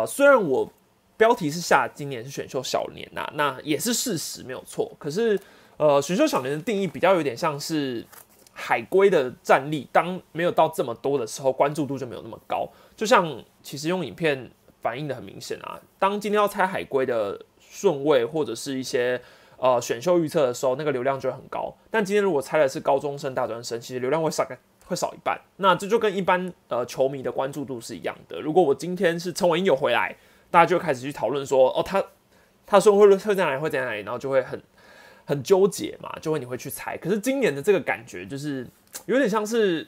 啊，虽然我标题是下今年是选秀小年呐，那也是事实没有错。可是，呃，选秀小年的定义比较有点像是海龟的战力，当没有到这么多的时候，关注度就没有那么高。就像其实用影片反映的很明显啊，当今天要猜海龟的顺位或者是一些呃选秀预测的时候，那个流量就会很高。但今天如果猜的是高中生、大专生，其实流量会少个。会少一半，那这就跟一般呃球迷的关注度是一样的。如果我今天是陈伟英有回来，大家就开始去讨论说，哦，他他说会会在哪里，会在哪里，然后就会很很纠结嘛，就会你会去猜。可是今年的这个感觉就是有点像是，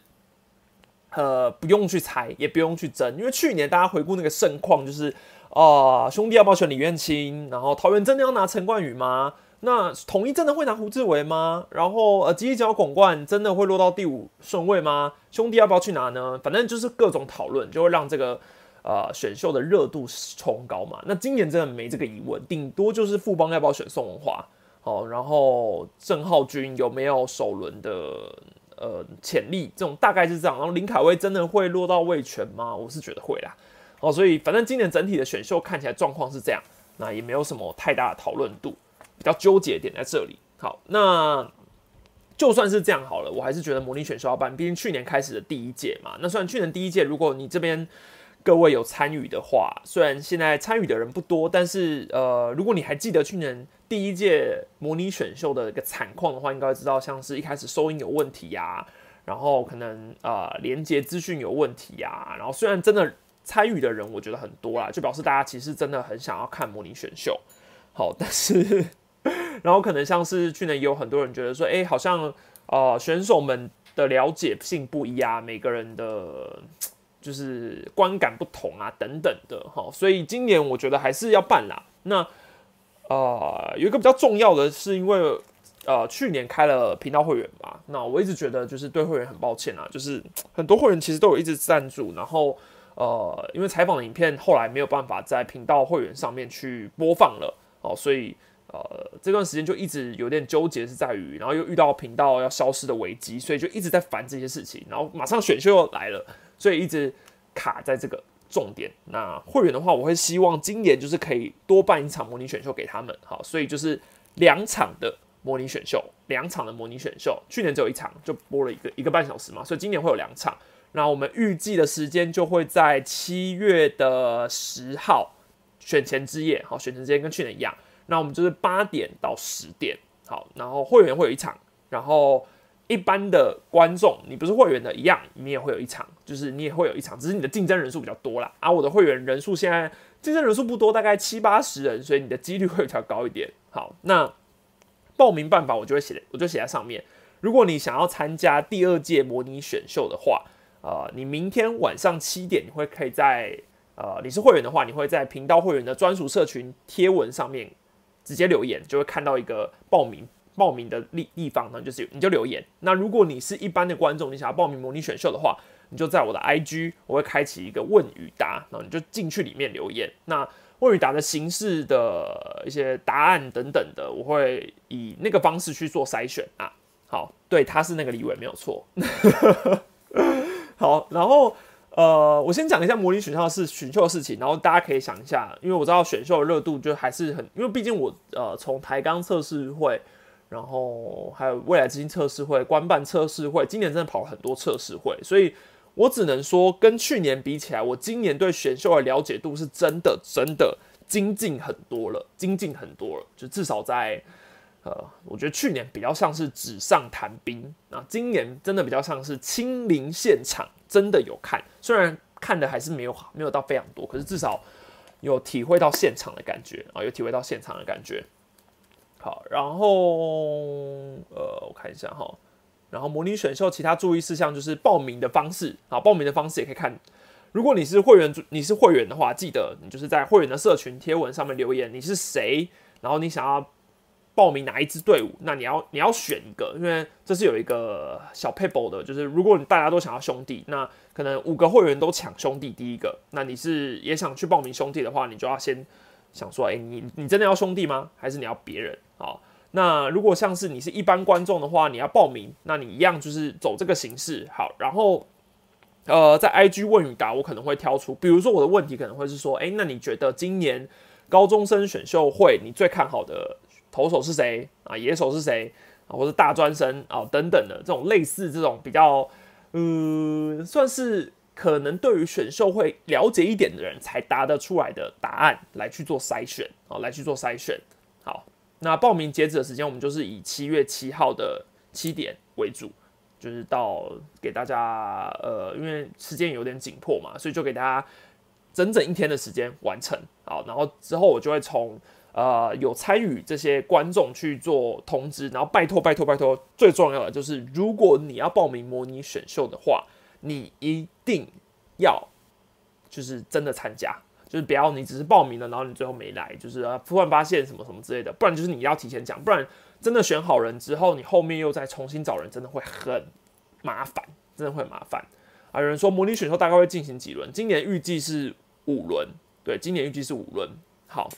呃，不用去猜，也不用去争，因为去年大家回顾那个盛况，就是啊，兄弟要不要选李彦清？然后桃园真的要拿陈冠宇吗？那统一真的会拿胡志伟吗？然后呃，吉利角广冠真的会落到第五顺位吗？兄弟要不要去拿呢？反正就是各种讨论，就会让这个呃选秀的热度冲高嘛。那今年真的没这个疑问，顶多就是富邦要不要选宋文华哦，然后郑浩君有没有首轮的呃潜力？这种大概是这样。然后林凯威真的会落到魏权吗？我是觉得会啦。哦，所以反正今年整体的选秀看起来状况是这样，那也没有什么太大的讨论度。比较纠结点在这里。好，那就算是这样好了，我还是觉得模拟选秀要办，毕竟去年开始的第一届嘛。那虽然去年第一届，如果你这边各位有参与的话，虽然现在参与的人不多，但是呃，如果你还记得去年第一届模拟选秀的一个惨况的话，应该知道像是一开始收音有问题呀，然后可能呃连接资讯有问题呀，然后虽然真的参与的人我觉得很多啦，就表示大家其实真的很想要看模拟选秀。好，但是。然后可能像是去年也有很多人觉得说，哎，好像呃选手们的了解性不一啊，每个人的就是观感不同啊，等等的哈。所以今年我觉得还是要办啦。那呃有一个比较重要的是，因为呃去年开了频道会员嘛，那我一直觉得就是对会员很抱歉啊，就是很多会员其实都有一直赞助，然后呃因为采访的影片后来没有办法在频道会员上面去播放了哦，所以。呃，这段时间就一直有点纠结，是在于，然后又遇到频道要消失的危机，所以就一直在烦这些事情。然后马上选秀又来了，所以一直卡在这个重点。那会员的话，我会希望今年就是可以多办一场模拟选秀给他们，好，所以就是两场的模拟选秀，两场的模拟选秀。去年只有一场，就播了一个一个半小时嘛，所以今年会有两场。那我们预计的时间就会在七月的十号选前之夜，好，选前之夜跟去年一样。那我们就是八点到十点，好，然后会员会有一场，然后一般的观众，你不是会员的一样，你也会有一场，就是你也会有一场，只是你的竞争人数比较多啦。而我的会员人数现在竞争人数不多，大概七八十人，所以你的几率会比较高一点。好，那报名办法我就会写，我就写在上面。如果你想要参加第二届模拟选秀的话，呃，你明天晚上七点，你会可以在呃，你是会员的话，你会在频道会员的专属社群贴文上面。直接留言就会看到一个报名报名的地地方呢，就是你就留言。那如果你是一般的观众，你想要报名模拟选秀的话，你就在我的 IG，我会开启一个问与答，然后你就进去里面留言。那问与答的形式的一些答案等等的，我会以那个方式去做筛选啊。好，对，他是那个李伟没有错。好，然后。呃，我先讲一下模拟选秀是选秀的事情，然后大家可以想一下，因为我知道选秀的热度就还是很，因为毕竟我呃从台钢测试会，然后还有未来基金测试会、官办测试会，今年真的跑了很多测试会，所以我只能说跟去年比起来，我今年对选秀的了解度是真的真的精进很多了，精进很多了，就至少在呃，我觉得去年比较像是纸上谈兵，那今年真的比较像是亲临现场。真的有看，虽然看的还是没有没有到非常多，可是至少有体会到现场的感觉啊，有体会到现场的感觉。好，然后呃，我看一下哈，然后模拟选秀其他注意事项就是报名的方式，好，报名的方式也可以看。如果你是会员，你是会员的话，记得你就是在会员的社群贴文上面留言，你是谁，然后你想要。报名哪一支队伍？那你要你要选一个，因为这是有一个小 paper 的，就是如果你大家都想要兄弟，那可能五个会员都抢兄弟第一个，那你是也想去报名兄弟的话，你就要先想说，哎，你你真的要兄弟吗？还是你要别人？好，那如果像是你是一般观众的话，你要报名，那你一样就是走这个形式。好，然后呃，在 IG 问与答，我可能会挑出，比如说我的问题可能会是说，哎，那你觉得今年高中生选秀会你最看好的投手是谁啊？野手是谁啊？或者大专生啊等等的这种类似这种比较，嗯，算是可能对于选秀会了解一点的人才答得出来的答案来去做筛选啊，来去做筛选。好，那报名截止的时间我们就是以七月七号的七点为主。就是到给大家，呃，因为时间有点紧迫嘛，所以就给大家整整一天的时间完成。好，然后之后我就会从呃有参与这些观众去做通知，然后拜托拜托拜托，最重要的就是如果你要报名模拟选秀的话，你一定要就是真的参加，就是不要你只是报名了，然后你最后没来，就是啊突然发现什么什么之类的，不然就是你要提前讲，不然。真的选好人之后，你后面又再重新找人，真的会很麻烦，真的会麻烦啊！有人说模拟选秀大概会进行几轮？今年预计是五轮，对，今年预计是五轮。好，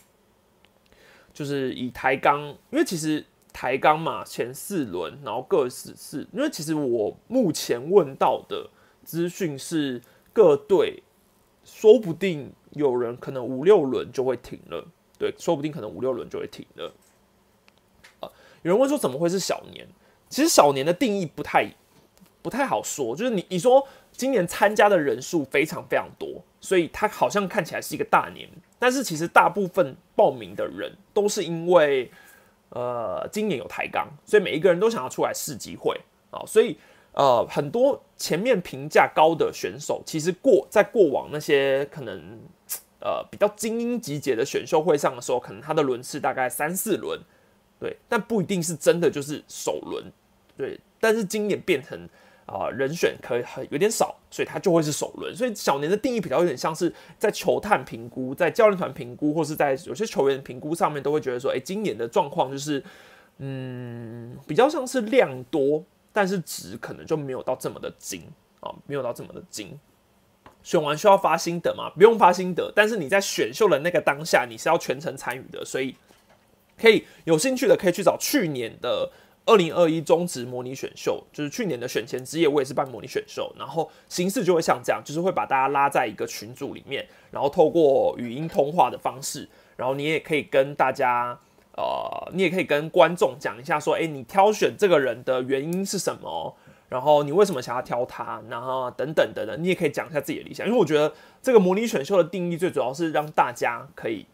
就是以台钢，因为其实台钢嘛，前四轮，然后各四四，因为其实我目前问到的资讯是各队，说不定有人可能五六轮就会停了，对，说不定可能五六轮就会停了。啊有人问说怎么会是小年？其实小年的定义不太不太好说，就是你你说今年参加的人数非常非常多，所以它好像看起来是一个大年，但是其实大部分报名的人都是因为呃今年有抬杠，所以每一个人都想要出来试机会啊，所以呃很多前面评价高的选手，其实过在过往那些可能呃比较精英集结的选秀会上的时候，可能他的轮次大概三四轮。对，但不一定是真的就是首轮，对。但是今年变成啊人选可以很有点少，所以他就会是首轮。所以小年的定义比较有点像是在球探评估、在教练团评估，或是在有些球员评估上面，都会觉得说，哎，今年的状况就是，嗯，比较像是量多，但是值可能就没有到这么的精啊，没有到这么的精。选完需要发心得吗？不用发心得，但是你在选秀的那个当下，你是要全程参与的，所以。可以有兴趣的可以去找去年的二零二一中职模拟选秀，就是去年的选前之夜，我也是办模拟选秀，然后形式就会像这样，就是会把大家拉在一个群组里面，然后透过语音通话的方式，然后你也可以跟大家，呃，你也可以跟观众讲一下说，哎，你挑选这个人的原因是什么，然后你为什么想要挑他，然后等等等等，你也可以讲一下自己的理想，因为我觉得这个模拟选秀的定义最主要是让大家可以。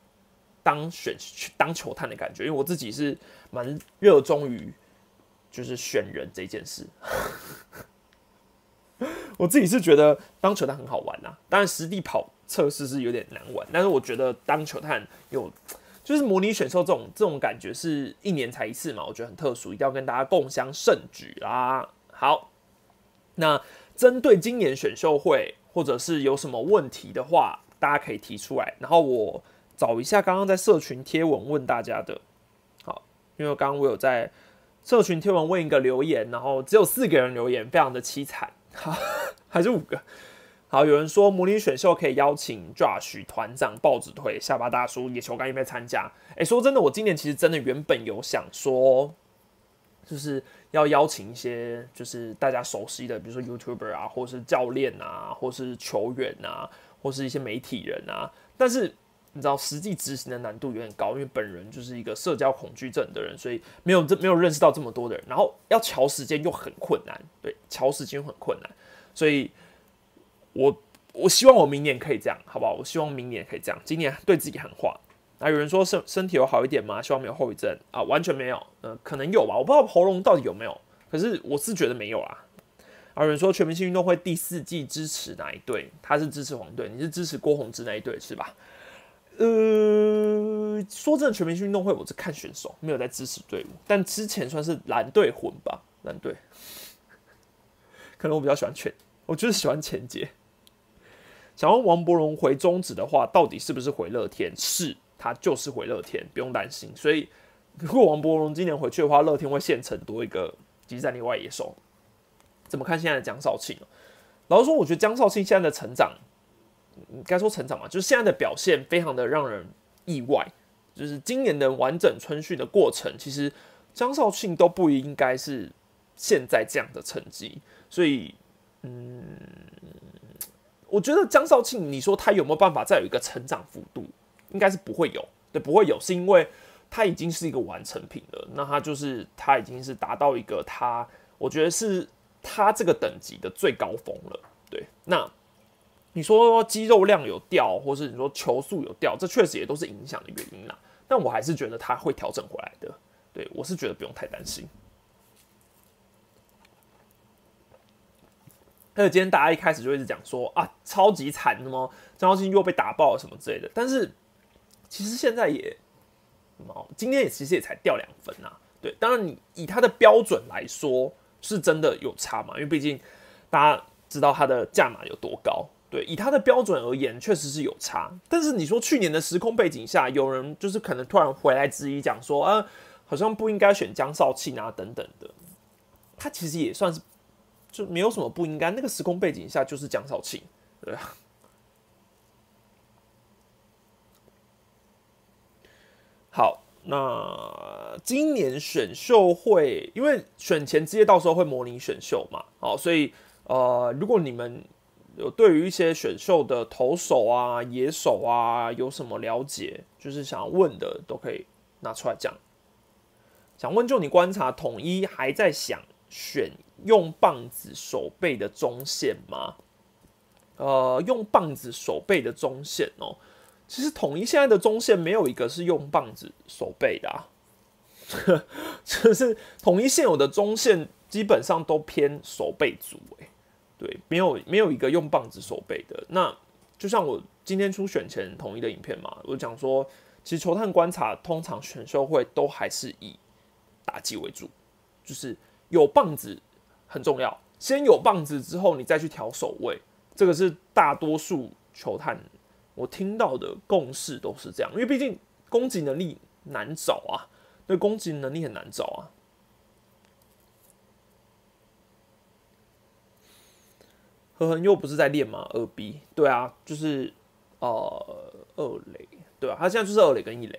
当选去当球探的感觉，因为我自己是蛮热衷于就是选人这件事。我自己是觉得当球探很好玩呐，当然实地跑测试是有点难玩，但是我觉得当球探有就是模拟选秀这种这种感觉是一年才一次嘛，我觉得很特殊，一定要跟大家共襄盛举啦。好，那针对今年选秀会或者是有什么问题的话，大家可以提出来，然后我。找一下刚刚在社群贴文问大家的，好，因为刚刚我有在社群贴文问一个留言，然后只有四个人留言，非常的凄惨，好，还是五个。好，有人说模拟选秀可以邀请 Josh 团长、豹子腿、下巴大叔、野球干有没有参加？哎，说真的，我今年其实真的原本有想说，就是要邀请一些就是大家熟悉的，比如说 YouTuber 啊，或是教练啊，或是球员啊，或是一些媒体人啊，但是。你知道实际执行的难度有点高，因为本人就是一个社交恐惧症的人，所以没有这没有认识到这么多的人，然后要调时间又很困难，对，调时间很困难，所以我我希望我明年可以这样，好不好？我希望明年可以这样，今年对自己喊话。啊，有人说身身体有好一点吗？希望没有后遗症啊，完全没有，呃，可能有吧，我不知道喉咙到底有没有，可是我是觉得没有啊。有人说全明星运动会第四季支持哪一队？他是支持黄队，你是支持郭宏志那一队是吧？呃，说真的，全明星运动会我是看选手，没有在支持队伍。但之前算是蓝队混吧，蓝队。可能我比较喜欢全，我就是喜欢前节。想问王伯荣回中职的话，到底是不是回乐天？是，他就是回乐天，不用担心。所以，如果王伯荣今年回去的话，乐天会现成多一个集战力外野手。怎么看现在的江少庆？老实说，我觉得江少庆现在的成长。该说成长嘛，就是现在的表现非常的让人意外。就是今年的完整春训的过程，其实张少庆都不应该是现在这样的成绩。所以，嗯，我觉得江少庆，你说他有没有办法再有一个成长幅度？应该是不会有，对，不会有，是因为他已经是一个完成品了。那他就是他已经是达到一个他，我觉得是他这个等级的最高峰了。对，那你说肌肉量有掉，或是你说球速有掉，这确实也都是影响的原因啦。但我还是觉得他会调整回来的。对我是觉得不用太担心。还有今天大家一开始就一直讲说啊，超级惨，什么张绍兴又被打爆了什么之类的。但是其实现在也，今天也其实也才掉两分呐。对，当然你以他的标准来说，是真的有差嘛？因为毕竟大家知道他的价码有多高。对，以他的标准而言，确实是有差。但是你说去年的时空背景下，有人就是可能突然回来质疑，讲说啊，好像不应该选江少庆啊等等的。他其实也算是。就没有什么不应该，那个时空背景下就是江少庆，对啊。好，那今年选秀会，因为选前之夜到时候会模拟选秀嘛，好，所以呃，如果你们有对于一些选秀的投手啊、野手啊有什么了解，就是想问的，都可以拿出来讲。想问，就你观察，统一还在想选。用棒子守备的中线吗？呃，用棒子守备的中线哦，其实统一现在的中线没有一个是用棒子守备的啊，就是统一现有的中线基本上都偏守备组，诶，对，没有没有一个用棒子守备的。那就像我今天出选前统一的影片嘛，我讲说，其实球探观察通常选秀会都还是以打击为主，就是有棒子。很重要，先有棒子之后，你再去调守卫，这个是大多数球探我听到的共识都是这样，因为毕竟攻击能力难找啊，对，攻击能力很难找啊。何恒又不是在练吗？二 B，对啊，就是呃二垒，对啊，他现在就是二垒跟一垒。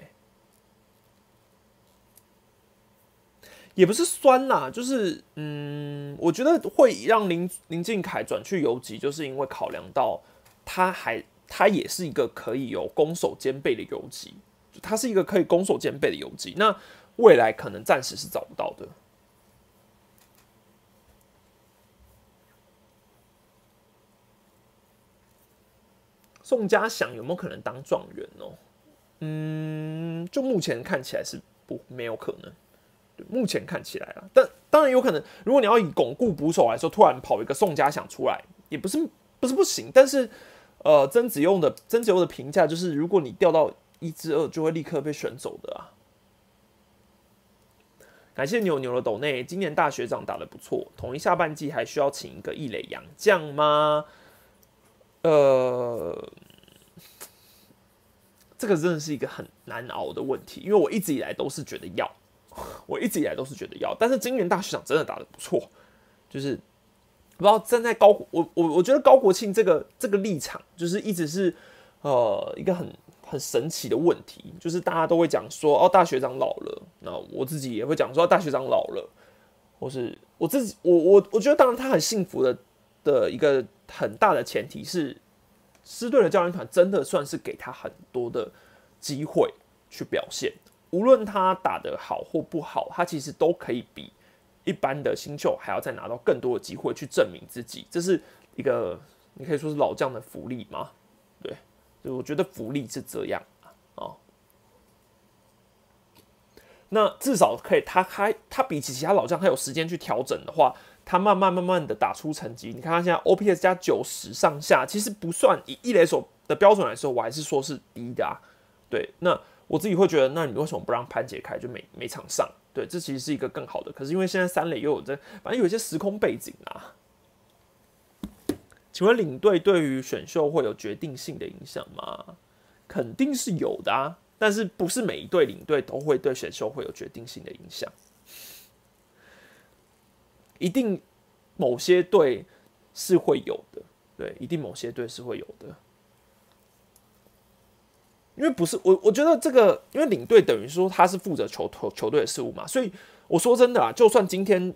也不是酸啦，就是嗯，我觉得会让林林敬凯转去游击，就是因为考量到他还他也是一个可以有攻守兼备的游击，他是一个可以攻守兼备的游击，那未来可能暂时是找不到的。宋家祥有没有可能当状元哦？嗯，就目前看起来是不没有可能。目前看起来啊，但当然有可能，如果你要以巩固捕手来说，突然跑一个宋家祥出来，也不是不是不行。但是，呃，曾子用的曾子用的评价就是，如果你掉到一至二，就会立刻被选走的啊。感谢牛牛的斗内，今年大学长打的不错，统一下半季还需要请一个一垒洋将吗？呃，这个真的是一个很难熬的问题，因为我一直以来都是觉得要。我一直以来都是觉得要，但是今年大学长真的打的不错，就是不知道站在高我我我觉得高国庆这个这个立场，就是一直是呃一个很很神奇的问题，就是大家都会讲说哦大学长老了，那我自己也会讲说大学长老了，或是我自己我我我觉得当然他很幸福的的一个很大的前提是，师队的教练团真的算是给他很多的机会去表现。无论他打得好或不好，他其实都可以比一般的新秀还要再拿到更多的机会去证明自己，这是一个你可以说是老将的福利吗？对，就我觉得福利是这样啊。那至少可以，他还他比起其他老将，他有时间去调整的话，他慢慢慢慢的打出成绩。你看他现在 OPS 加九十上下，其实不算以一垒手的标准来说，我还是说是低的啊。对，那。我自己会觉得，那你为什么不让潘杰开？就每每场上，对，这其实是一个更好的。可是因为现在三垒又有这，反正有一些时空背景啊。请问领队对于选秀会有决定性的影响吗？肯定是有的啊，但是不是每一队领队都会对选秀会有决定性的影响。一定某些队是会有的，对，一定某些队是会有的。因为不是我，我觉得这个，因为领队等于说他是负责球球球队的事务嘛，所以我说真的啊，就算今天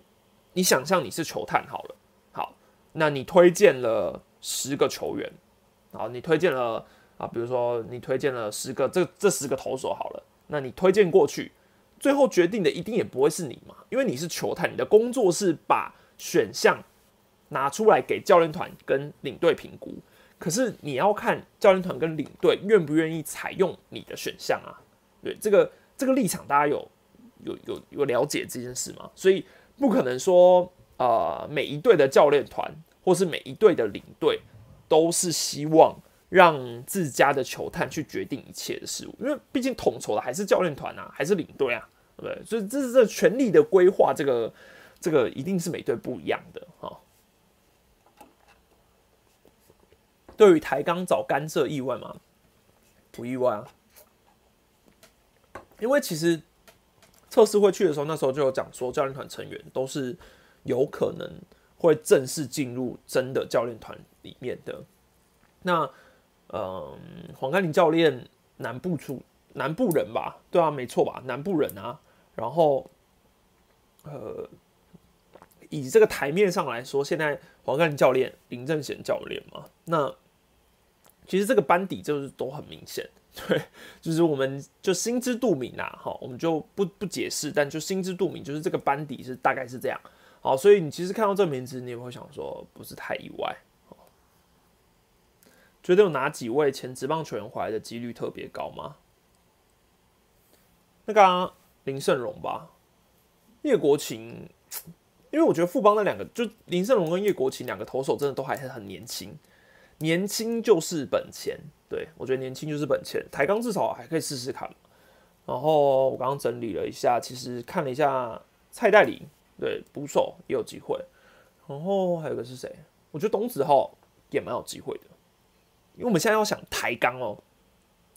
你想象你是球探好了，好，那你推荐了十个球员，好，你推荐了啊，比如说你推荐了十个，这这十个投手好了，那你推荐过去，最后决定的一定也不会是你嘛，因为你是球探，你的工作是把选项拿出来给教练团跟领队评估。可是你要看教练团跟领队愿不愿意采用你的选项啊？对，这个这个立场大家有有有有了解这件事吗？所以不可能说呃每一队的教练团或是每一队的领队都是希望让自家的球探去决定一切的事物，因为毕竟统筹的还是教练团啊，还是领队啊，对不对？所以这是这权力的规划，这个这个一定是每队不一样的哈。对于台钢找干涉意外吗？不意外啊，因为其实测试会去的时候，那时候就有讲说，教练团成员都是有可能会正式进入真的教练团里面的。那，嗯，黄甘霖教练南部出南部人吧？对啊，没错吧？南部人啊。然后，呃，以这个台面上来说，现在黄甘霖教练、林正贤教练嘛，那。其实这个班底就是都很明显，对，就是我们就心知肚明啦，哈，我们就不不解释，但就心知肚明，就是这个班底是大概是这样，好，所以你其实看到这名字，你也会想说不是太意外，觉得有哪几位前职棒球员回来的几率特别高吗？那个林胜荣吧，叶国勤，因为我觉得富邦那两个，就林胜荣跟叶国勤两个投手真的都还是很年轻。年轻就是本钱，对我觉得年轻就是本钱。台钢至少还可以试试看。然后我刚刚整理了一下，其实看了一下蔡代理，对捕手也有机会。然后还有个是谁？我觉得董子浩也蛮有机会的。因为我们现在要想台钢哦，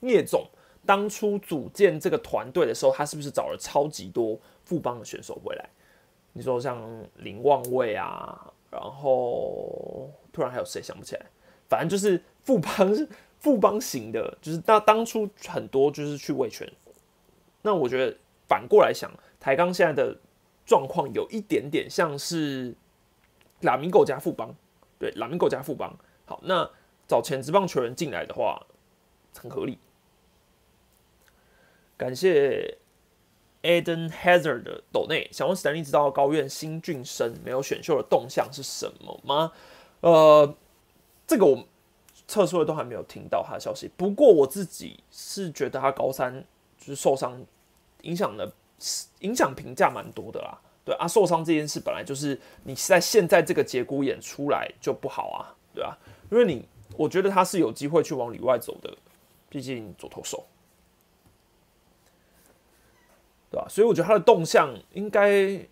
叶总当初组建这个团队的时候，他是不是找了超级多富邦的选手回来？你说像林望卫啊，然后突然还有谁想不起来？反正就是富邦是 富邦型的，就是当当初很多就是去维权。那我觉得反过来想，台钢现在的状况有一点点像是拉米狗加富邦，对，拉米狗加富邦。好，那找前职棒球员进来的话，很合理。感谢 Eden Hazard 的斗内，想问史丹利知道高院新俊生没有选秀的动向是什么吗？呃。这个我测出来都还没有听到他的消息，不过我自己是觉得他高三就是受伤，影响的影响评价蛮多的啦。对啊，受伤这件事本来就是你在现在这个节骨眼出来就不好啊，对吧？因为你我觉得他是有机会去往里外走的，毕竟左投手，对吧？所以我觉得他的动向应该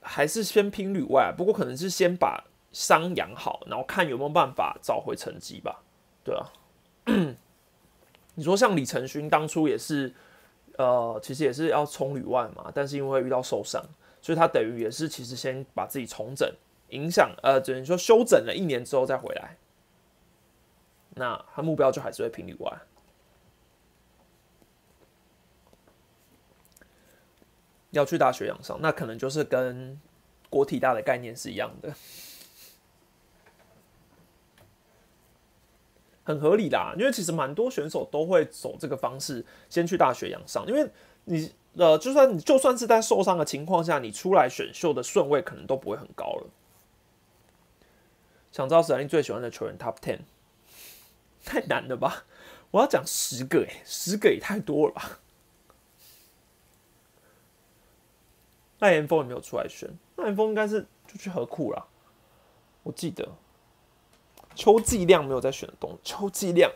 还是先拼里外，不过可能是先把。伤养好，然后看有没有办法找回成绩吧。对啊，你说像李承勋当初也是，呃，其实也是要冲旅外嘛，但是因为遇到受伤，所以他等于也是其实先把自己重整，影响呃，等于说休整了一年之后再回来。那他目标就还是会平旅外，要去大学养伤，那可能就是跟国体大的概念是一样的。很合理啦，因为其实蛮多选手都会走这个方式，先去大学养伤。因为你呃，就算你就算是在受伤的情况下，你出来选秀的顺位可能都不会很高了。想知道史丹利最喜欢的球员 Top Ten，太难了吧？我要讲十个哎，十个也太多了吧？赖岩峰也没有出来选，赖岩峰应该是就去何库了，我记得。邱继亮没有在选的东，邱继亮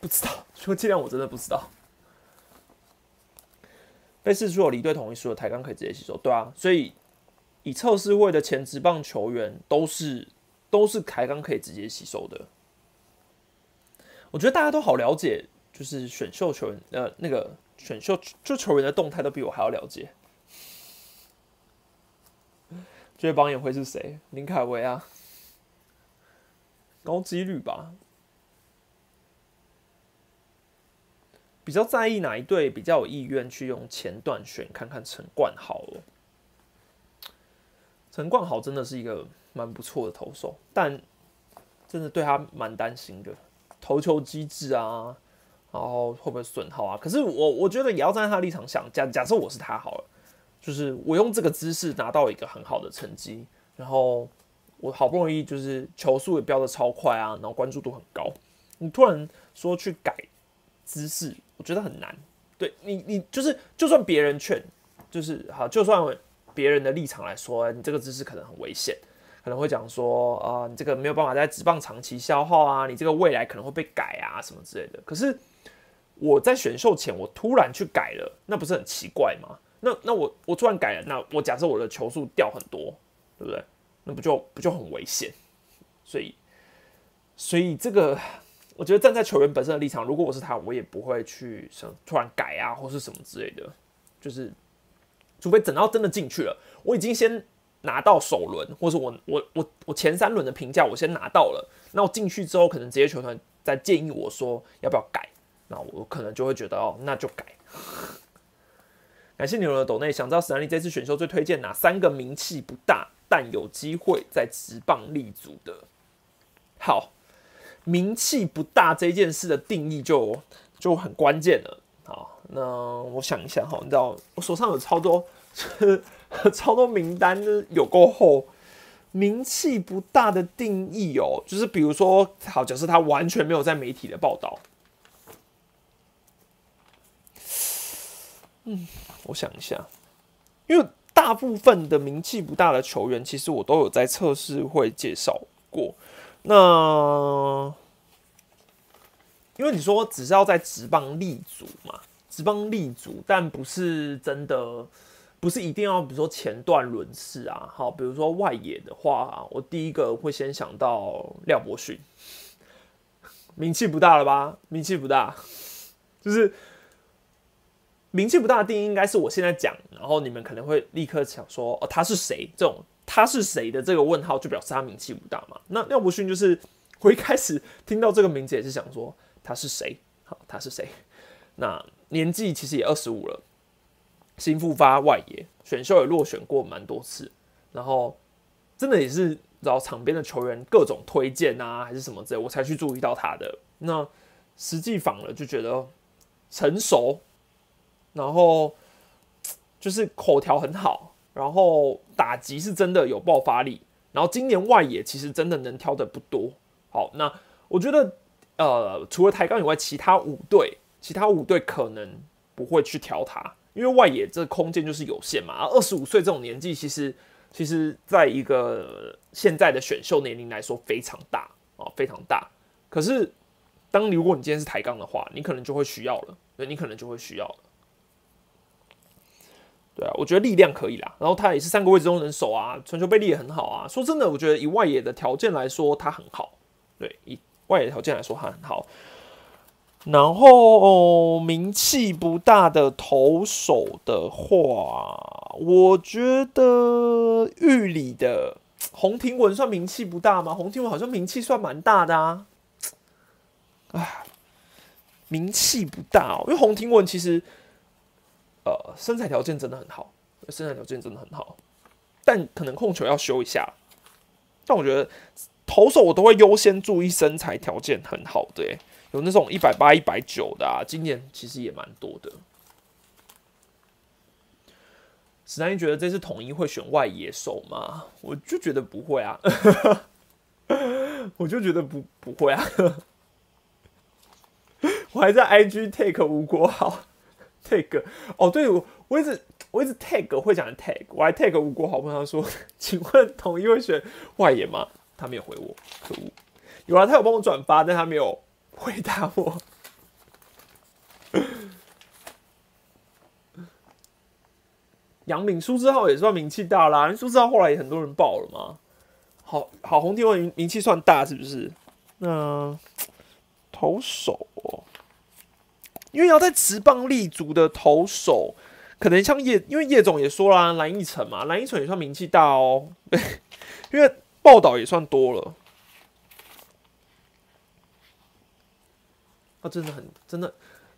不知道，邱继亮我真的不知道。被试出有离队同意书的台钢可以直接吸收，对啊，所以以测试会的前职棒球员都是都是台钢可以直接吸收的。我觉得大家都好了解，就是选秀球员呃那个选秀就球员的动态都比我还要了解。这位榜眼会是谁？林凯威啊。高几率吧，比较在意哪一队比较有意愿去用前段选看看陈冠豪了。陈冠豪真的是一个蛮不错的投手，但真的对他蛮担心的。投球机制啊，然后会不会损耗啊？可是我我觉得也要站在他立场想，假假设我是他好了，就是我用这个姿势拿到一个很好的成绩，然后我好不容易就是球速也飙的超快啊，然后关注度很高，你突然说去改姿势，我觉得很难。对你，你就是就算别人劝，就是好，就算别人的立场来说，你这个姿势可能很危险。可能会讲说，啊，你这个没有办法在直棒长期消耗啊，你这个未来可能会被改啊，什么之类的。可是我在选秀前，我突然去改了，那不是很奇怪吗？那那我我突然改了，那我假设我的球速掉很多，对不对？那不就不就很危险？所以所以这个，我觉得站在球员本身的立场，如果我是他，我也不会去想突然改啊，或是什么之类的。就是除非等到真的进去了，我已经先。拿到首轮，或者我我我我前三轮的评价我先拿到了，那我进去之后，可能职业球团再建议我说要不要改，那我可能就会觉得哦，那就改。感谢牛的抖内，想知道史丹利这次选秀最推荐哪三个名气不大但有机会在职棒立足的？好，名气不大这件事的定义就就很关键了。好，那我想一下哈，你知道我手上有超多。超多名单有够厚，名气不大的定义哦，就是比如说，好，假设他完全没有在媒体的报道。嗯，我想一下，因为大部分的名气不大的球员，其实我都有在测试会介绍过。那因为你说只是要在职棒立足嘛，职棒立足，但不是真的。不是一定要，比如说前段轮次啊，好，比如说外野的话啊，我第一个会先想到廖博逊，名气不大了吧？名气不大，就是名气不大的定义应该是我现在讲，然后你们可能会立刻想说，哦，他是谁？这种他是谁的这个问号就表示他名气不大嘛？那廖博逊就是我一开始听到这个名字也是想说他是谁？好，他是谁？那年纪其实也二十五了。新复发外野选秀也落选过蛮多次，然后真的也是找场边的球员各种推荐啊，还是什么之类，我才去注意到他的。那实际访了就觉得成熟，然后就是口条很好，然后打击是真的有爆发力，然后今年外野其实真的能挑的不多。好，那我觉得呃，除了台钢以外，其他五队其他五队可能不会去挑他。因为外野这空间就是有限嘛，二十五岁这种年纪，其实其实在一个现在的选秀年龄来说非常大啊，非常大。可是，当你如果你今天是抬杠的话，你可能就会需要了，对，你可能就会需要了。对啊，我觉得力量可以啦，然后他也是三个位置都能守啊，传球背力也很好啊。说真的，我觉得以外野的条件来说，他很好。对，以外野条件来说，他很好。然后名气不大的投手的话，我觉得玉里的 洪庭文算名气不大吗？洪庭文好像名气算蛮大的啊。啊，名气不大哦，因为洪庭文其实呃身材条件真的很好，身材条件真的很好，但可能控球要修一下。但我觉得投手我都会优先注意身材条件很好的。有那种一百八、一百九的啊，今年其实也蛮多的。史丹尼觉得这次统一会选外野手吗？我就觉得不会啊，我就觉得不不会啊。我还在 IG take 吴国豪 take 哦，对我我一直我一直 tag 会讲的 tag，我还 tag 吴国豪问他说：“请问统一会选外野吗？”他没有回我，可恶。有啊，他有帮我转发，但他没有。回答我，杨敏苏志浩也算名气大啦，苏志浩后来也很多人报了嘛。好好，红天文名气算大是不是？那投手，因为要在职棒立足的投手，可能像叶，因为叶总也说啦，蓝奕成嘛，蓝奕成也算名气大哦。因为报道也算多了。他真的很，真的，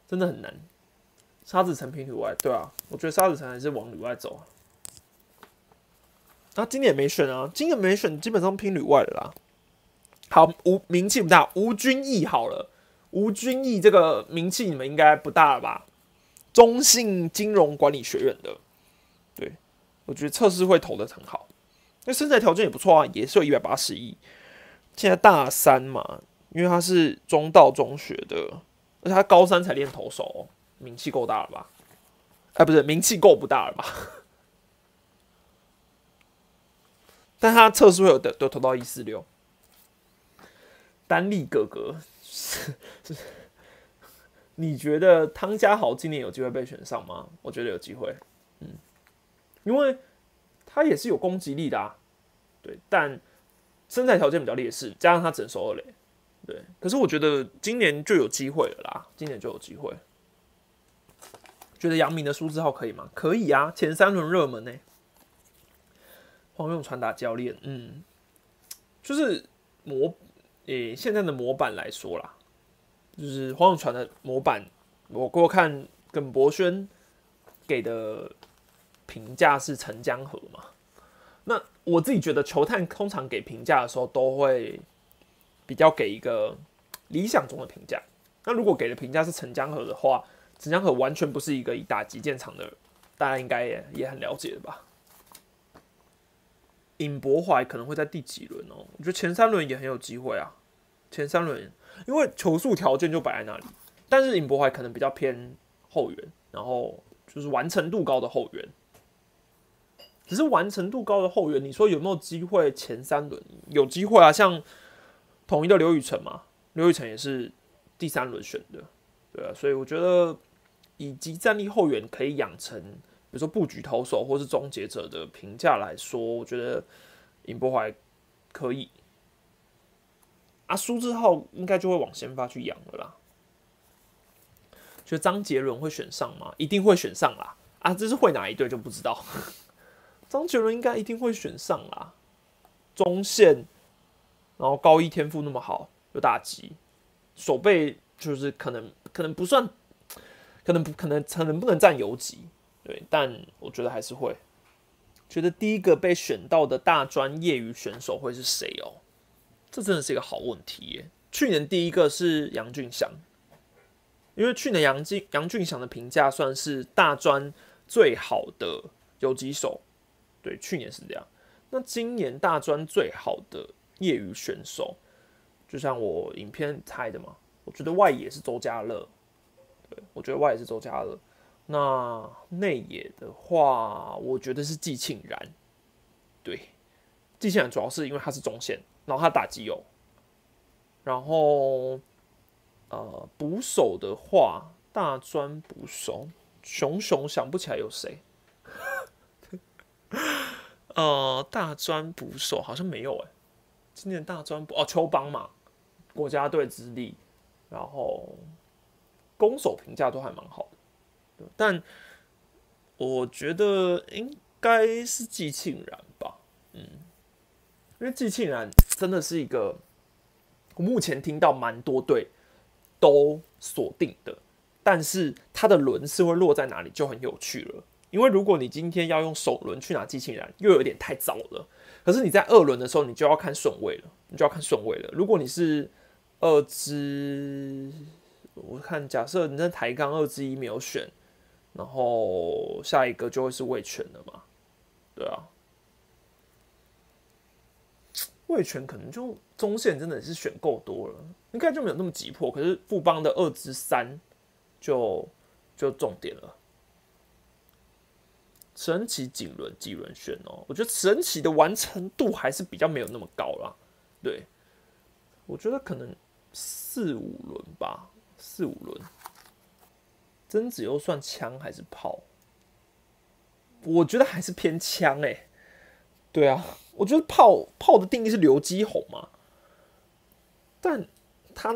真的很难。沙子成平旅外，对啊，我觉得沙子成还是往旅外走啊。他今年没选啊，今年没选，基本上拼旅外了啦。好，吴名气不大，吴君义好了，吴君义这个名气你们应该不大了吧？中信金融管理学院的，对我觉得测试会投的很好，那身材条件也不错啊，也是有一百八十一，现在大三嘛，因为他是中道中学的，而且他高三才练投手，名气够大了吧？哎，不是，名气够不大了吧？但他测试会有的都投到一四六，单立哥哥，你觉得汤家豪今年有机会被选上吗？我觉得有机会，嗯，因为他也是有攻击力的啊，对，但身材条件比较劣势，加上他整手二垒，对，可是我觉得今年就有机会了啦，今年就有机会。觉得杨明的数字号可以吗？可以啊，前三轮热门呢。黄永传达教练，嗯，就是模，诶，现在的模板来说啦，就是黄永传的模板，我过看耿博轩给的评价是陈江河嘛。那我自己觉得球探通常给评价的时候，都会比较给一个理想中的评价。那如果给的评价是陈江河的话，陈江河完全不是一个以打击建厂的，大家应该也也很了解的吧？尹博怀可能会在第几轮哦？我觉得前三轮也很有机会啊。前三轮因为球速条件就摆在那里，但是尹博怀可能比较偏后援，然后就是完成度高的后援。只是完成度高的后援，你说有没有机会前三轮？有机会啊，像统一的刘宇辰嘛，刘宇辰也是第三轮选的，对啊，所以我觉得以及战力后援可以养成。比如说布局投手或是终结者的评价来说，我觉得尹博怀可以。啊，苏志浩应该就会往先发去养了啦。就张杰伦会选上吗？一定会选上啦。啊，这是会哪一队就不知道。张杰伦应该一定会选上啦。中线，然后高一天赋那么好，有打击，手背就是可能可能不算，可能不可能可能不能占游击。对，但我觉得还是会觉得第一个被选到的大专业余选手会是谁哦？这真的是一个好问题耶。去年第一个是杨俊祥，因为去年杨俊杨俊祥的评价算是大专最好的游击手，对，去年是这样。那今年大专最好的业余选手，就像我影片猜的嘛，我觉得外野是周家乐，对我觉得外野是周家乐。那内野的话，我觉得是季庆然。对，季庆然主要是因为他是中线，然后他打击有。然后，呃，捕手的话，大专捕手，熊熊想不起来有谁。呃，大专捕手好像没有哎。今年大专捕哦，邱邦嘛，国家队资历，然后攻守评价都还蛮好的。但我觉得应该是季庆然吧，嗯，因为季庆然真的是一个我目前听到蛮多队都锁定的，但是他的轮是会落在哪里就很有趣了。因为如果你今天要用首轮去拿季庆然，又有点太早了。可是你在二轮的时候，你就要看顺位了，你就要看顺位了。如果你是二支，我看假设你在抬杠二支一没有选。然后下一个就会是魏权了嘛，对啊，魏权可能就中线真的是选够多了，应该就没有那么急迫。可是富邦的二之三就就重点了，神奇锦轮几轮选哦，我觉得神奇的完成度还是比较没有那么高啦，对，我觉得可能四五轮吧，四五轮。贞子又算枪还是炮？我觉得还是偏枪哎。对啊，我觉得炮炮的定义是刘基宏嘛，但他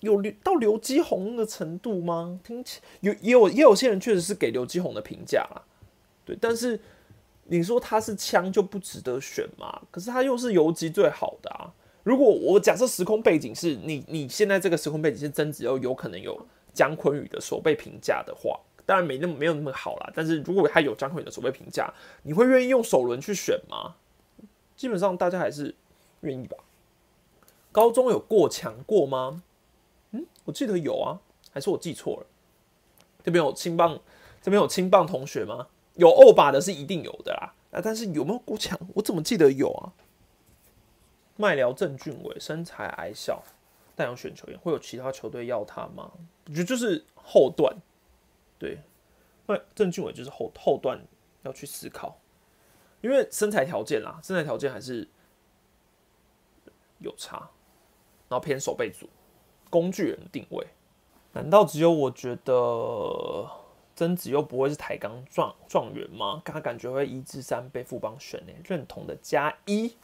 有到刘基宏的程度吗？听起有也有也有些人确实是给刘基宏的评价啦。对，但是你说他是枪就不值得选嘛？可是他又是游击最好的啊。如果我假设时空背景是你你现在这个时空背景是贞子又有可能有。姜昆宇的手背评价的话，当然没那么没有那么好啦。但是如果他有姜昆宇的手背评价，你会愿意用首轮去选吗？基本上大家还是愿意吧。高中有过强过吗？嗯，我记得有啊，还是我记错了？这边有青棒，这边有青棒同学吗？有欧巴的是一定有的啦。啊，但是有没有过强？我怎么记得有啊？麦聊郑俊伟身材矮小，但有选球员，会有其他球队要他吗？我觉得就是后段，对，麦郑俊伟就是后后段要去思考，因为身材条件啦，身材条件还是有差，然后偏守备组，工具人定位，难道只有我觉得？曾子又不会是抬杠状状元吗？他感觉会一至三被富邦选呢，认同的加一。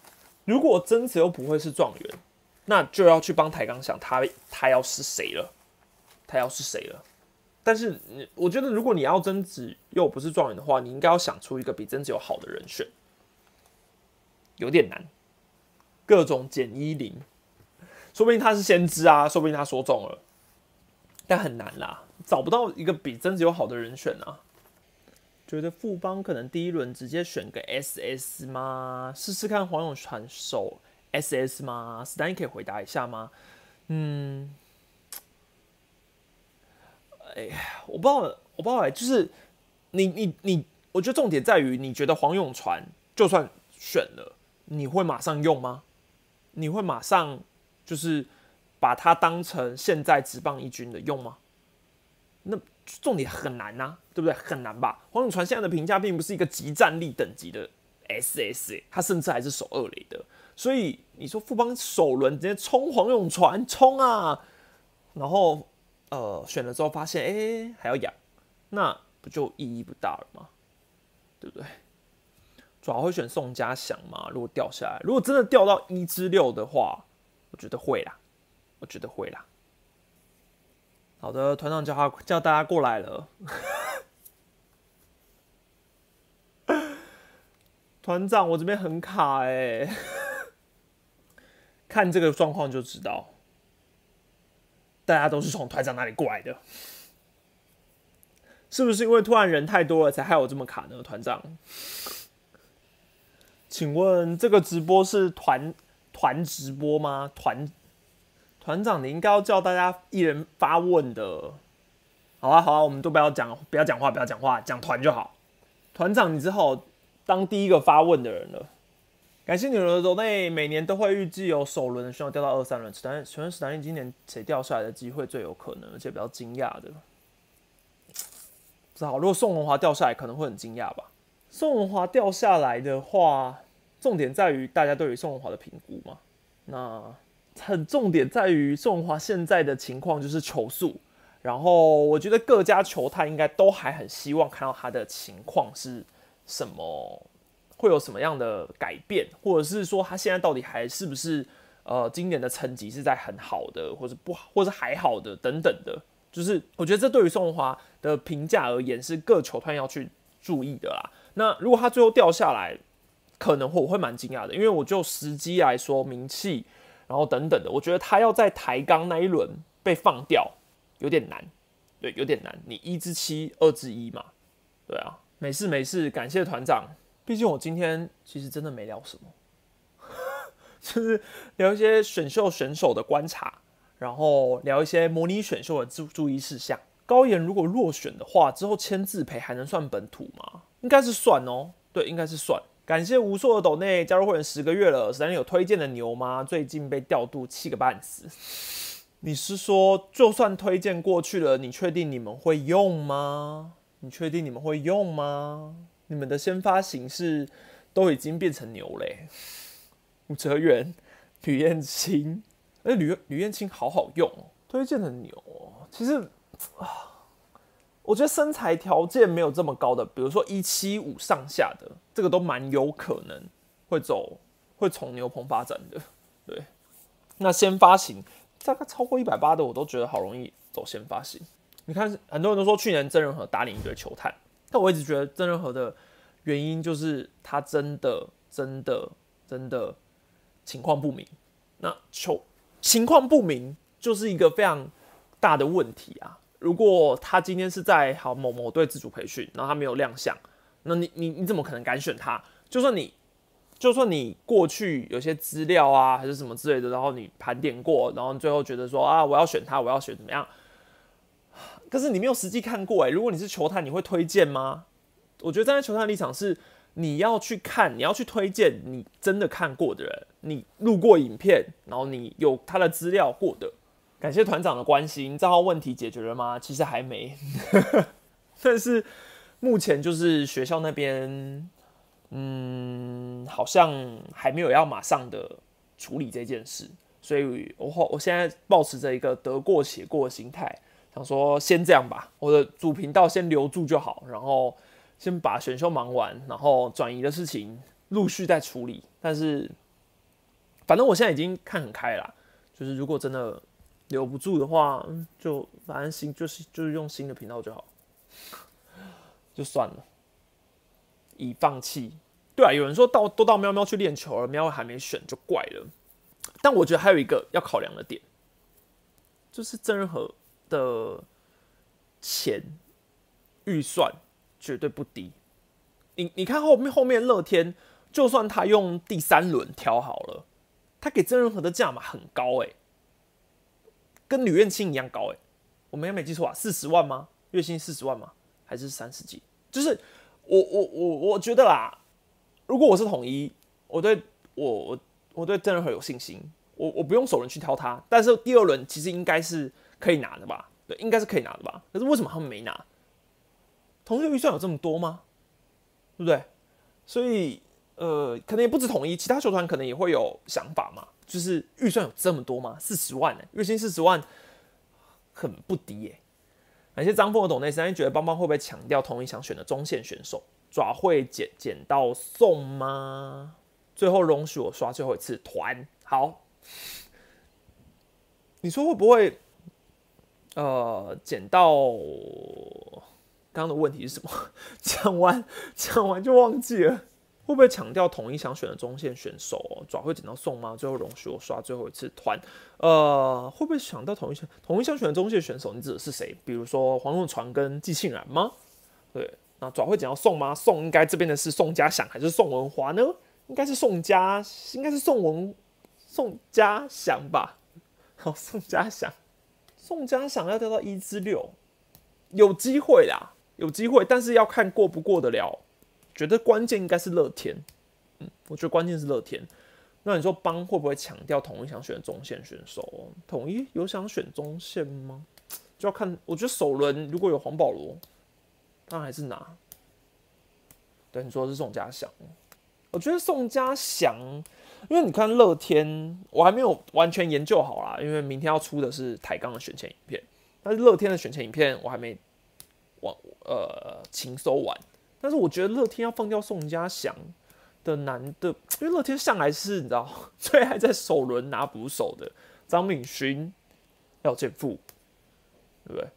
如果曾子又不会是状元，那就要去帮抬杠想他他要是谁了，他要是谁了。但是我觉得如果你要曾子又不是状元的话，你应该要想出一个比曾子有好的人选，有点难。各种减一零，说不定他是先知啊，说不定他说中了，但很难啦。找不到一个比曾子友好的人选啊！觉得富邦可能第一轮直接选个 SS 吗？试试看黄永传手 SS 吗？史丹利可以回答一下吗？嗯，哎呀，我不知道，我不知道哎，就是你你你，我觉得重点在于，你觉得黄永传就算选了，你会马上用吗？你会马上就是把它当成现在直棒一军的用吗？那重点很难呐，对不对？很难吧？黄永传现在的评价并不是一个极战力等级的 SS，他甚至还是守二垒的。所以你说富邦首轮直接冲黄永传冲啊，然后呃选了之后发现哎还要养，那不就意义不大了吗？对不对？主要会选宋家祥嘛？如果掉下来，如果真的掉到一至六的话，我觉得会啦，我觉得会啦。好的，团长叫他叫大家过来了。团长，我这边很卡哎，看这个状况就知道，大家都是从团长那里过来的，是不是因为突然人太多了才害我这么卡呢？团长，请问这个直播是团团直播吗？团？团长，你应该要叫大家一人发问的，好啊，好啊，我们都不要讲，不要讲话，不要讲话，讲团就好。团长，你只好当第一个发问的人了。感谢你的柔内，每年都会预计有首轮的需要掉到二三轮。史丹，请问史丹利今年谁掉下来的机会最有可能，而且比较惊讶的？不好，如果宋文华掉下来，可能会很惊讶吧。宋文华掉下来的话，重点在于大家对于宋文华的评估嘛？那。很重点在于宋文华现在的情况就是球速，然后我觉得各家球探应该都还很希望看到他的情况是什么，会有什么样的改变，或者是说他现在到底还是不是呃今年的成绩是在很好的，或者不好，或者还好的等等的，就是我觉得这对于宋文华的评价而言是各球探要去注意的啦。那如果他最后掉下来，可能会我会蛮惊讶的，因为我就时机来说名气。然后等等的，我觉得他要在抬杠那一轮被放掉有点难，对，有点难。你一至七，二至一嘛，对啊，没事没事，感谢团长。毕竟我今天其实真的没聊什么，就是聊一些选秀选手的观察，然后聊一些模拟选秀的注注意事项。高岩如果落选的话，之后签字赔还能算本土吗？应该是算哦，对，应该是算。感谢无数的斗内加入会员十个月了，实在有推荐的牛吗？最近被调度气个半死。你是说就算推荐过去了，你确定你们会用吗？你确定你们会用吗？你们的先发形式都已经变成牛嘞。吴哲远、吕燕青，哎，吕吕燕青好好用哦，推荐的牛，其实啊。我觉得身材条件没有这么高的，比如说一七五上下的，这个都蛮有可能会走，会从牛棚发展的。对，那先发型大概超过一百八的，我都觉得好容易走先发型。你看，很多人都说去年曾仁和打脸一堆球探，但我一直觉得曾仁和的原因就是他真的、真的、真的情况不明。那球情况不明就是一个非常大的问题啊。如果他今天是在好某某队自主培训，然后他没有亮相，那你你你怎么可能敢选他？就算你就算你过去有些资料啊，还是什么之类的，然后你盘点过，然后最后觉得说啊，我要选他，我要选怎么样？可是你没有实际看过哎。如果你是球探，你会推荐吗？我觉得站在球探立场是，你要去看，你要去推荐你真的看过的人，你录过影片，然后你有他的资料过的。感谢团长的关心，账号问题解决了吗？其实还没，但是目前就是学校那边。嗯，好像还没有要马上的处理这件事，所以我我现在保持着一个得过且过的心态，想说先这样吧，我的主频道先留住就好，然后先把选秀忙完，然后转移的事情陆续再处理。但是反正我现在已经看很开了，就是如果真的留不住的话，就反正新就是就是用新的频道就好，就算了。已放弃，对啊，有人说到都到喵喵去练球了，喵还没选就怪了。但我觉得还有一个要考量的点，就是郑仁和的钱预算绝对不低。你你看后面后面乐天，就算他用第三轮挑好了，他给郑仁和的价码很高哎，跟吕彦青一样高哎。我没没记错啊，四十万吗？月薪四十万吗？还是三十几？就是。我我我我觉得啦，如果我是统一，我对我我我对郑仁和有信心，我我不用首轮去挑他，但是第二轮其实应该是可以拿的吧？对，应该是可以拿的吧？可是为什么他们没拿？统一预算有这么多吗？对不对？所以呃，可能也不止统一，其他球团可能也会有想法嘛，就是预算有这么多吗？四十万呢，月薪四十万，很不低耶。感谢张峰的董内，三觉得邦邦会不会强调同一想选的中线选手？爪会捡捡到送吗？最后容许我刷最后一次团。好，你说会不会？呃，捡到？刚刚的问题是什么？讲完讲完就忘记了。会不会强调统一想选的中线选手？爪会捡到送吗？最后容许我刷最后一次团。呃，会不会想到统一想统一想选的中线选手？你指的是谁？比如说黄龙传跟季庆然吗？对，那爪会捡到送吗？送应该这边的是宋家祥还是宋文华呢？应该是宋家，应该是宋文宋家祥吧？好，宋家祥，宋家祥要掉到一至六，有机会啦，有机会，但是要看过不过得了。觉得关键应该是乐天，嗯，我觉得关键是乐天。那你说帮会不会强调统一想选中线选手？统一有想选中线吗？就要看。我觉得首轮如果有黄保罗，那还是拿。对，你说是宋家祥，我觉得宋家祥，因为你看乐天，我还没有完全研究好啦，因为明天要出的是台钢的选前影片，但是乐天的选前影片我还没完，呃，勤搜完。但是我觉得乐天要放掉宋家祥的男的，因为乐天向来是你知道 最爱在首轮拿捕手的张敏勋、廖健富，对不对？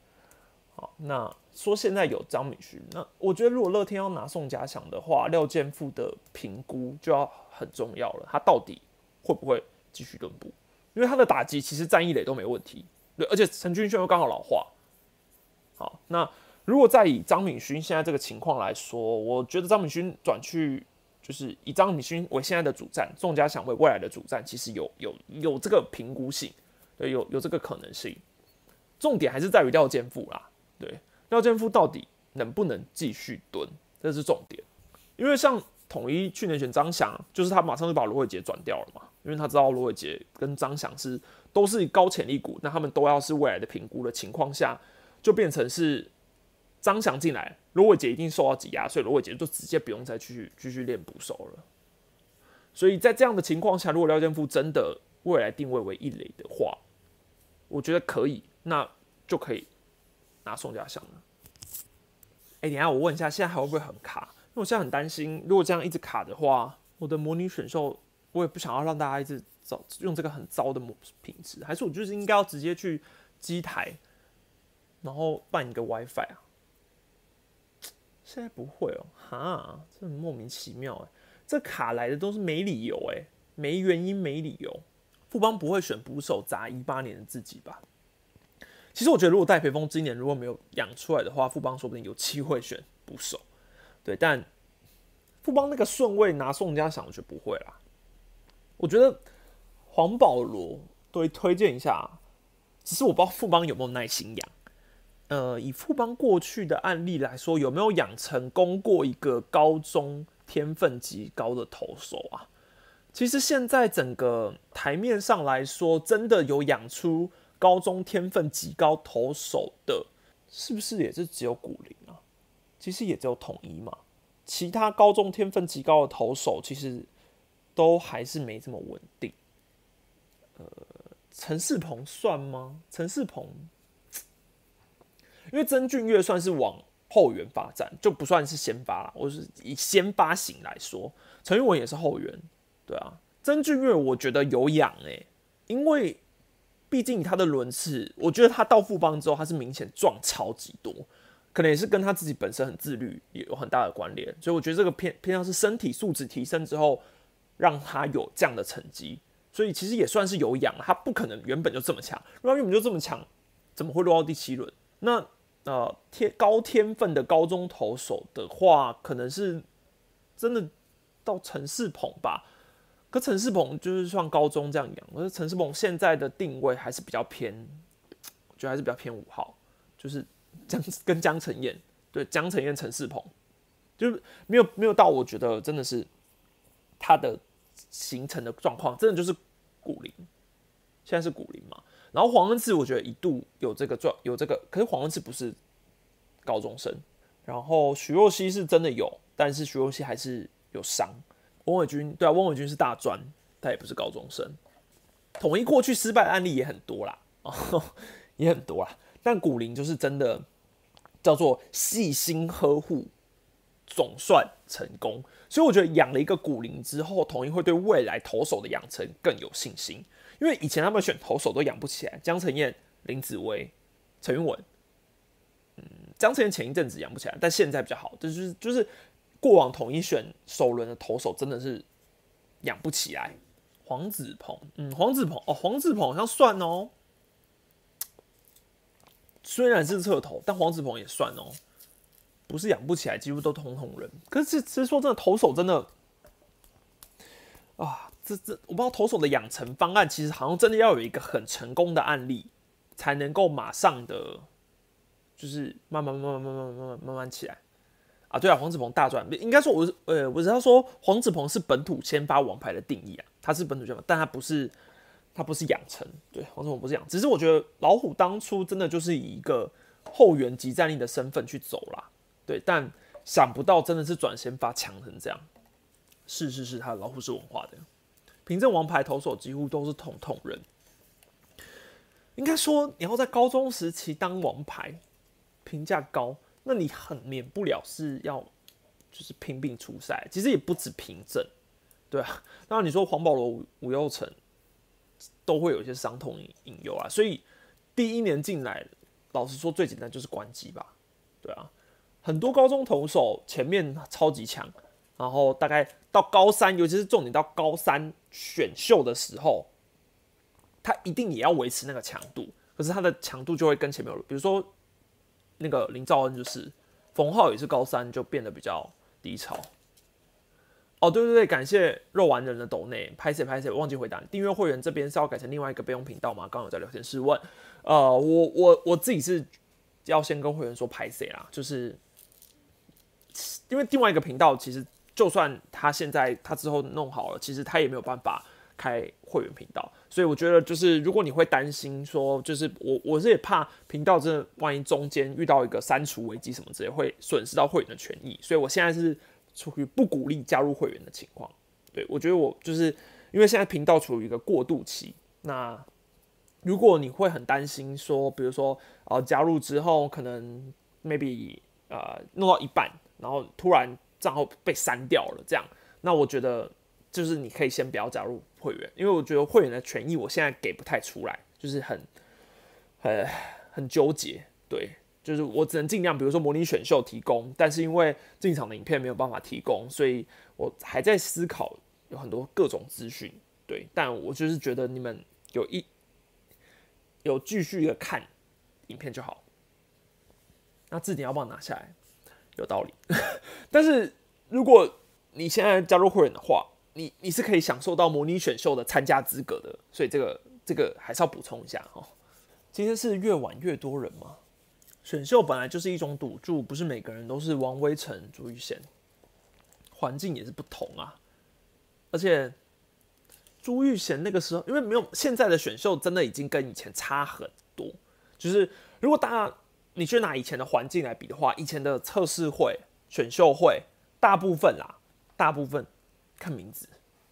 好，那说现在有张敏勋，那我觉得如果乐天要拿宋家祥的话，廖健富的评估就要很重要了，他到底会不会继续轮补？因为他的打击其实战役垒都没问题，对，而且陈俊轩又刚好老化。好，那。如果再以张敏勋现在这个情况来说，我觉得张敏勋转去就是以张敏勋为现在的主战，宋家祥为未来的主战，其实有有有这个评估性，对，有有这个可能性。重点还是在于廖健富啦，对，廖健富到底能不能继续蹲，这是重点。因为像统一去年选张翔，就是他马上就把罗伟杰转掉了嘛，因为他知道罗伟杰跟张翔是都是高潜力股，那他们都要是未来的评估的情况下，就变成是。张翔进来，罗伟杰一定受到挤压，所以罗伟杰就直接不用再继续继续练捕手了。所以在这样的情况下，如果廖健富真的未来定位为一垒的话，我觉得可以，那就可以拿宋家祥了。哎，等下我问一下，现在还会不会很卡？因为我现在很担心，如果这样一直卡的话，我的模拟选秀我也不想要让大家一直找用这个很糟的模品质，还是我就是应该要直接去机台，然后办一个 WiFi 啊？现在不会哦，哈，这很莫名其妙哎，这卡来的都是没理由哎，没原因没理由。富邦不会选捕手砸一八年的自己吧？其实我觉得，如果戴培峰今年如果没有养出来的话，富邦说不定有机会选捕手。对，但富邦那个顺位拿宋家祥，我觉得不会啦。我觉得黄保罗对推荐一下，只是我不知道富邦有没有耐心养。呃，以富邦过去的案例来说，有没有养成功过一个高中天分极高的投手啊？其实现在整个台面上来说，真的有养出高中天分极高投手的，是不是也是只有古林啊？其实也只有统一嘛。其他高中天分极高的投手，其实都还是没这么稳定。呃，陈世鹏算吗？陈世鹏。因为曾俊岳算是往后援发展，就不算是先发了。我是以先发型来说，陈玉文也是后援，对啊。曾俊岳我觉得有养诶，因为毕竟他的轮次，我觉得他到富邦之后，他是明显壮超级多，可能也是跟他自己本身很自律也有很大的关联。所以我觉得这个偏偏向是身体素质提升之后，让他有这样的成绩。所以其实也算是有养，他不可能原本就这么强，如果原本就这么强，怎么会落到第七轮？那？呃，天高天分的高中投手的话，可能是真的到陈世鹏吧。可陈世鹏就是像高中这样养，可是陈世鹏现在的定位还是比较偏，我觉得还是比较偏五号，就是江跟江晨燕，对江晨燕、陈世鹏，就是没有没有到我觉得真的是他的形成的状况，真的就是古灵，现在是古灵嘛。然后黄恩赐，我觉得一度有这个状有这个，可是黄恩赐不是高中生。然后徐若曦是真的有，但是徐若曦还是有伤。翁伟军对啊，翁伟军是大专，他也不是高中生。统一过去失败的案例也很多啦，也很多啦。但古林就是真的叫做细心呵护，总算成功。所以我觉得养了一个古林之后，统一会对未来投手的养成更有信心。因为以前他们选投手都养不起来，江承燕、林子威、陈云文，嗯，江承燕前一阵子养不起来，但现在比较好，就是就是过往统一选首轮的投手真的是养不起来。黄子鹏，嗯，黄子鹏哦，黄子鹏好像算哦，虽然是侧投，但黄子鹏也算哦，不是养不起来，几乎都通通人。可是其实说真的，投手真的啊。这这我不知道投手的养成方案，其实好像真的要有一个很成功的案例，才能够马上的，就是慢慢慢慢慢慢慢慢慢慢起来啊！对啊，黄子鹏大转变，应该说我是呃，我是他说黄子鹏是本土先发王牌的定义啊，他是本土先发，但他不是他不是养成，对黄子鹏不是养，只是我觉得老虎当初真的就是以一个后援级战力的身份去走啦，对，但想不到真的是转先发强成这样，是是是，他老虎是文化的。凭证王牌投手几乎都是统统人，应该说你要在高中时期当王牌，评价高，那你很免不了是要就是拼命出赛。其实也不止凭证，对啊。那你说黄保罗、吴佑成都会有一些伤痛引诱啊，所以第一年进来，老实说最简单就是关机吧，对啊。很多高中投手前面超级强。然后大概到高三，尤其是重点到高三选秀的时候，他一定也要维持那个强度，可是他的强度就会跟前面有，比如说那个林兆恩就是，冯浩也是高三就变得比较低潮。哦，对对对，感谢肉丸人的抖内，拍谁拍谁，忘记回答。订阅会员这边是要改成另外一个备用频道吗？刚刚有在聊天室问，呃，我我我自己是要先跟会员说拍谁啦，就是因为另外一个频道其实。就算他现在他之后弄好了，其实他也没有办法开会员频道，所以我觉得就是如果你会担心说，就是我我是也怕频道真的万一中间遇到一个删除危机什么之类，会损失到会员的权益，所以我现在是处于不鼓励加入会员的情况。对我觉得我就是因为现在频道处于一个过渡期，那如果你会很担心说，比如说呃加入之后可能 maybe 呃弄到一半，然后突然。账号被删掉了，这样，那我觉得就是你可以先不要加入会员，因为我觉得会员的权益我现在给不太出来，就是很，很很纠结，对，就是我只能尽量，比如说模拟选秀提供，但是因为进场的影片没有办法提供，所以我还在思考有很多各种资讯，对，但我就是觉得你们有一有继续的看影片就好，那字典要不要拿下来？有道理，但是如果你现在加入会员的话，你你是可以享受到模拟选秀的参加资格的，所以这个这个还是要补充一下哦。今天是越晚越多人吗？选秀本来就是一种赌注，不是每个人都是王威成、朱玉贤，环境也是不同啊。而且朱玉贤那个时候，因为没有现在的选秀，真的已经跟以前差很多。就是如果大家你去拿以前的环境来比的话，以前的测试会、选秀会，大部分啦，大部分看名字，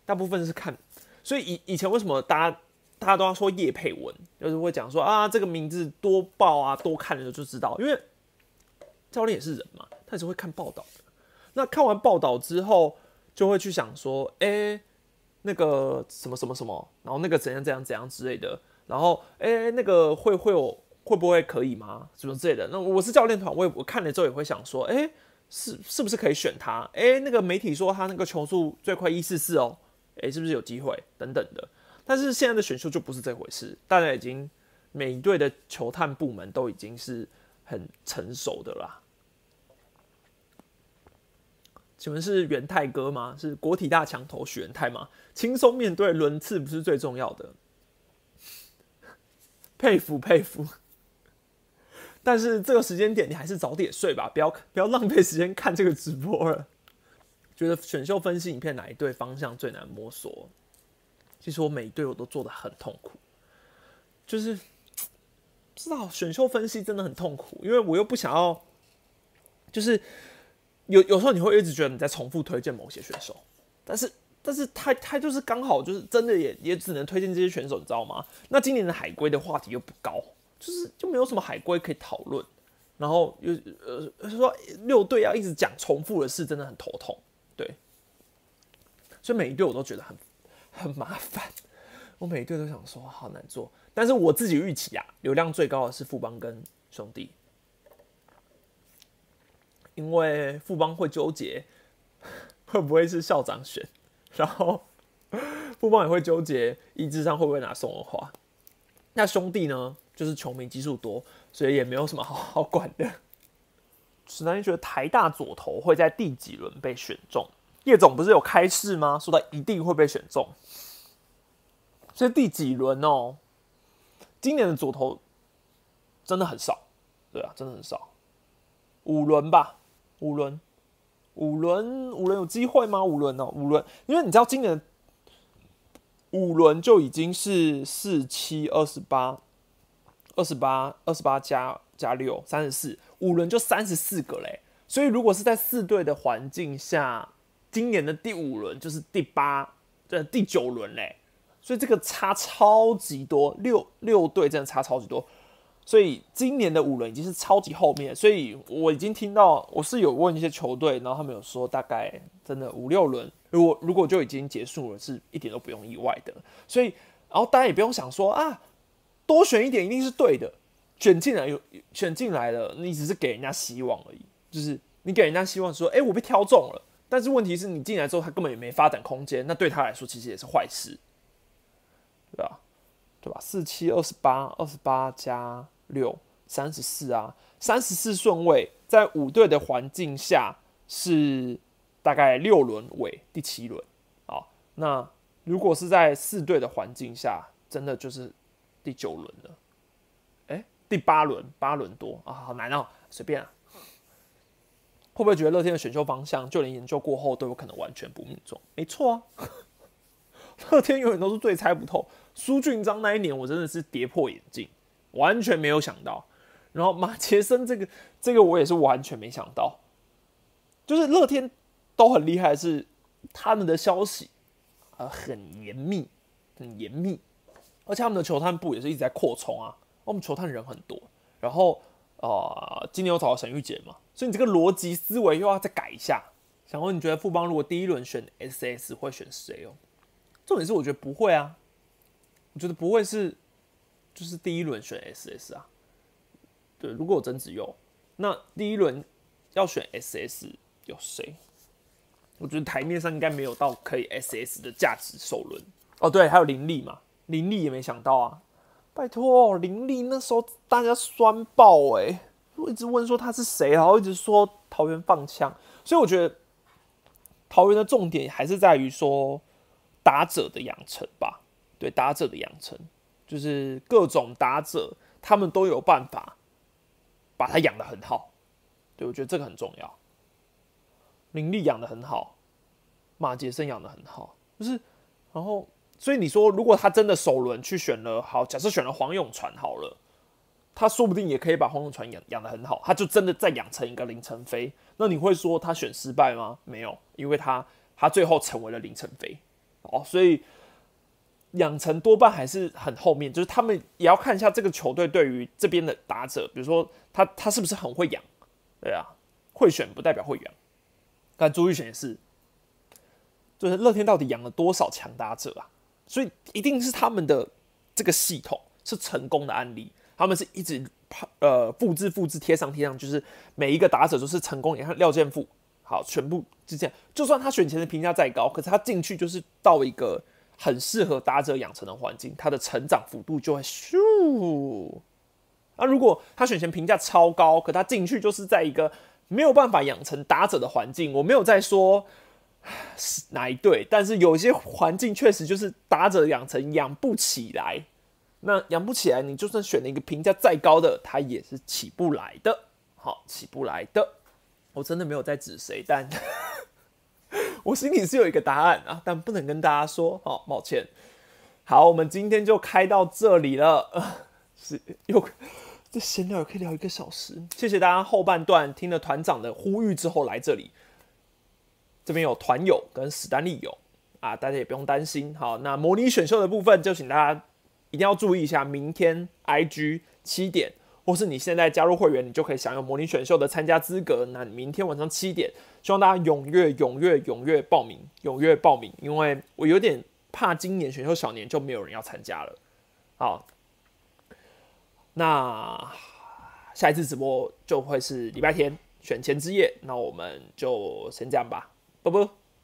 大部分是看。所以以以前为什么大家？大家都要说叶佩文，就是会讲说啊，这个名字多爆啊，多看的时候就知道，因为教练也是人嘛，他也是会看报道的。那看完报道之后，就会去想说，哎，那个什么什么什么，然后那个怎样怎样怎样之类的，然后哎，那个会会有会不会可以吗？什么之类的。那我是教练团，我也我看了之后也会想说，哎，是是不是可以选他？哎，那个媒体说他那个球速最快一四四哦，哎，是不是有机会？等等的。但是现在的选秀就不是这回事，大家已经每一队的球探部门都已经是很成熟的啦。请问是元泰哥吗？是国体大强投许元泰吗？轻松面对轮次不是最重要的，佩 服佩服。但是这个时间点你还是早点睡吧，不要不要浪费时间看这个直播了。觉得选秀分析影片哪一队方向最难摸索？其实我每一队我都做的很痛苦，就是知道选秀分析真的很痛苦，因为我又不想要，就是有有时候你会一直觉得你在重复推荐某些选手，但是但是他他就是刚好就是真的也也只能推荐这些选手，你知道吗？那今年的海归的话题又不高，就是就没有什么海归可以讨论，然后又呃说六队要一直讲重复的事，真的很头痛，对，所以每一队我都觉得很。很麻烦，我每一队都想说好难做，但是我自己预期啊，流量最高的是富邦跟兄弟，因为富邦会纠结 会不会是校长选，然后富邦也会纠结一智上会不会拿宋文华，那兄弟呢，就是球迷基数多，所以也没有什么好好管的。史丹利觉得台大左投会在第几轮被选中？叶总不是有开示吗？说他一定会被选中，所以第几轮哦？今年的左投真的很少，对啊，真的很少，五轮吧，五轮，五轮，五轮有机会吗？五轮哦，五轮，因为你知道今年五轮就已经是四七二十八，二十八，二十八加加六三十四，五轮就三十四个嘞，所以如果是在四队的环境下。今年的第五轮就是第八，呃，第九轮嘞，所以这个差超级多，六六队真的差超级多，所以今年的五轮已经是超级后面，所以我已经听到，我是有问一些球队，然后他们有说大概真的五六轮，如果如果就已经结束了，是一点都不用意外的，所以然后大家也不用想说啊，多选一点一定是对的，选进来有选进来了，你只是给人家希望而已，就是你给人家希望说，哎，我被挑中了。但是问题是你进来之后，他根本也没发展空间，那对他来说其实也是坏事，对吧？对吧？四七二十八，二十八加六，三十四啊，三十四顺位，在五队的环境下是大概六轮尾第七轮啊。那如果是在四队的环境下，真的就是第九轮了。哎，第八轮，八轮多啊，好难哦，随便啊。会不会觉得乐天的选秀方向，就连研究过后都有可能完全不命中？没错啊，乐天永远都是最猜不透。苏俊章那一年，我真的是跌破眼镜，完全没有想到。然后马杰森这个，这个我也是完全没想到。就是乐天都很厉害，是他们的消息啊很严密，很严密，而且他们的球探部也是一直在扩充啊。我们球探人很多，然后。啊，今年有找到沈玉杰嘛？所以你这个逻辑思维又要再改一下。想问你觉得富邦如果第一轮选 SS 会选谁哦？重点是我觉得不会啊，我觉得不会是就是第一轮选 SS 啊。对，如果有曾子佑，那第一轮要选 SS 有谁？我觉得台面上应该没有到可以 SS 的价值首轮哦。对，还有林立嘛，林立也没想到啊。拜托，林立那时候大家酸爆哎，我一直问说他是谁，然后一直说桃园放枪，所以我觉得桃园的重点还是在于说打者的养成吧，对打者的养成，就是各种打者他们都有办法把他养的很好，对我觉得这个很重要。林立养的很好，马杰森养的很好，就是然后所以你说如果他真的首轮去选了好，假设选了黄永传好了。他说不定也可以把黄永传养养的很好，他就真的再养成一个林晨飞。那你会说他选失败吗？没有，因为他他最后成为了林晨飞哦，所以养成多半还是很后面，就是他们也要看一下这个球队对于这边的打者，比如说他他是不是很会养，对啊，会选不代表会养。但朱玉选也是，就是乐天到底养了多少强打者啊？所以一定是他们的这个系统是成功的案例。他们是一直呃复制复制贴上贴上，就是每一个打者都是成功。你看廖健富，好，全部就这样。就算他选前的评价再高，可是他进去就是到一个很适合打者养成的环境，他的成长幅度就会咻。那如果他选前评价超高，可他进去就是在一个没有办法养成打者的环境，我没有在说是哪一队，但是有些环境确实就是打者养成养不起来。那养不起来，你就算选了一个评价再高的，他也是起不来的。好，起不来的。我真的没有在指谁，但 我心里是有一个答案啊，但不能跟大家说。好，抱歉。好，我们今天就开到这里了。是又这闲聊可以聊一个小时。谢谢大家后半段听了团长的呼吁之后来这里。这边有团友跟史丹利友啊，大家也不用担心。好，那模拟选秀的部分就请大家。一定要注意一下，明天 IG 七点，或是你现在加入会员，你就可以享有模拟选秀的参加资格。那明天晚上七点，希望大家踊跃、踊跃、踊跃报名，踊跃报名，因为我有点怕今年选秀小年就没有人要参加了。好，那下一次直播就会是礼拜天选前之夜，那我们就先这样吧，apa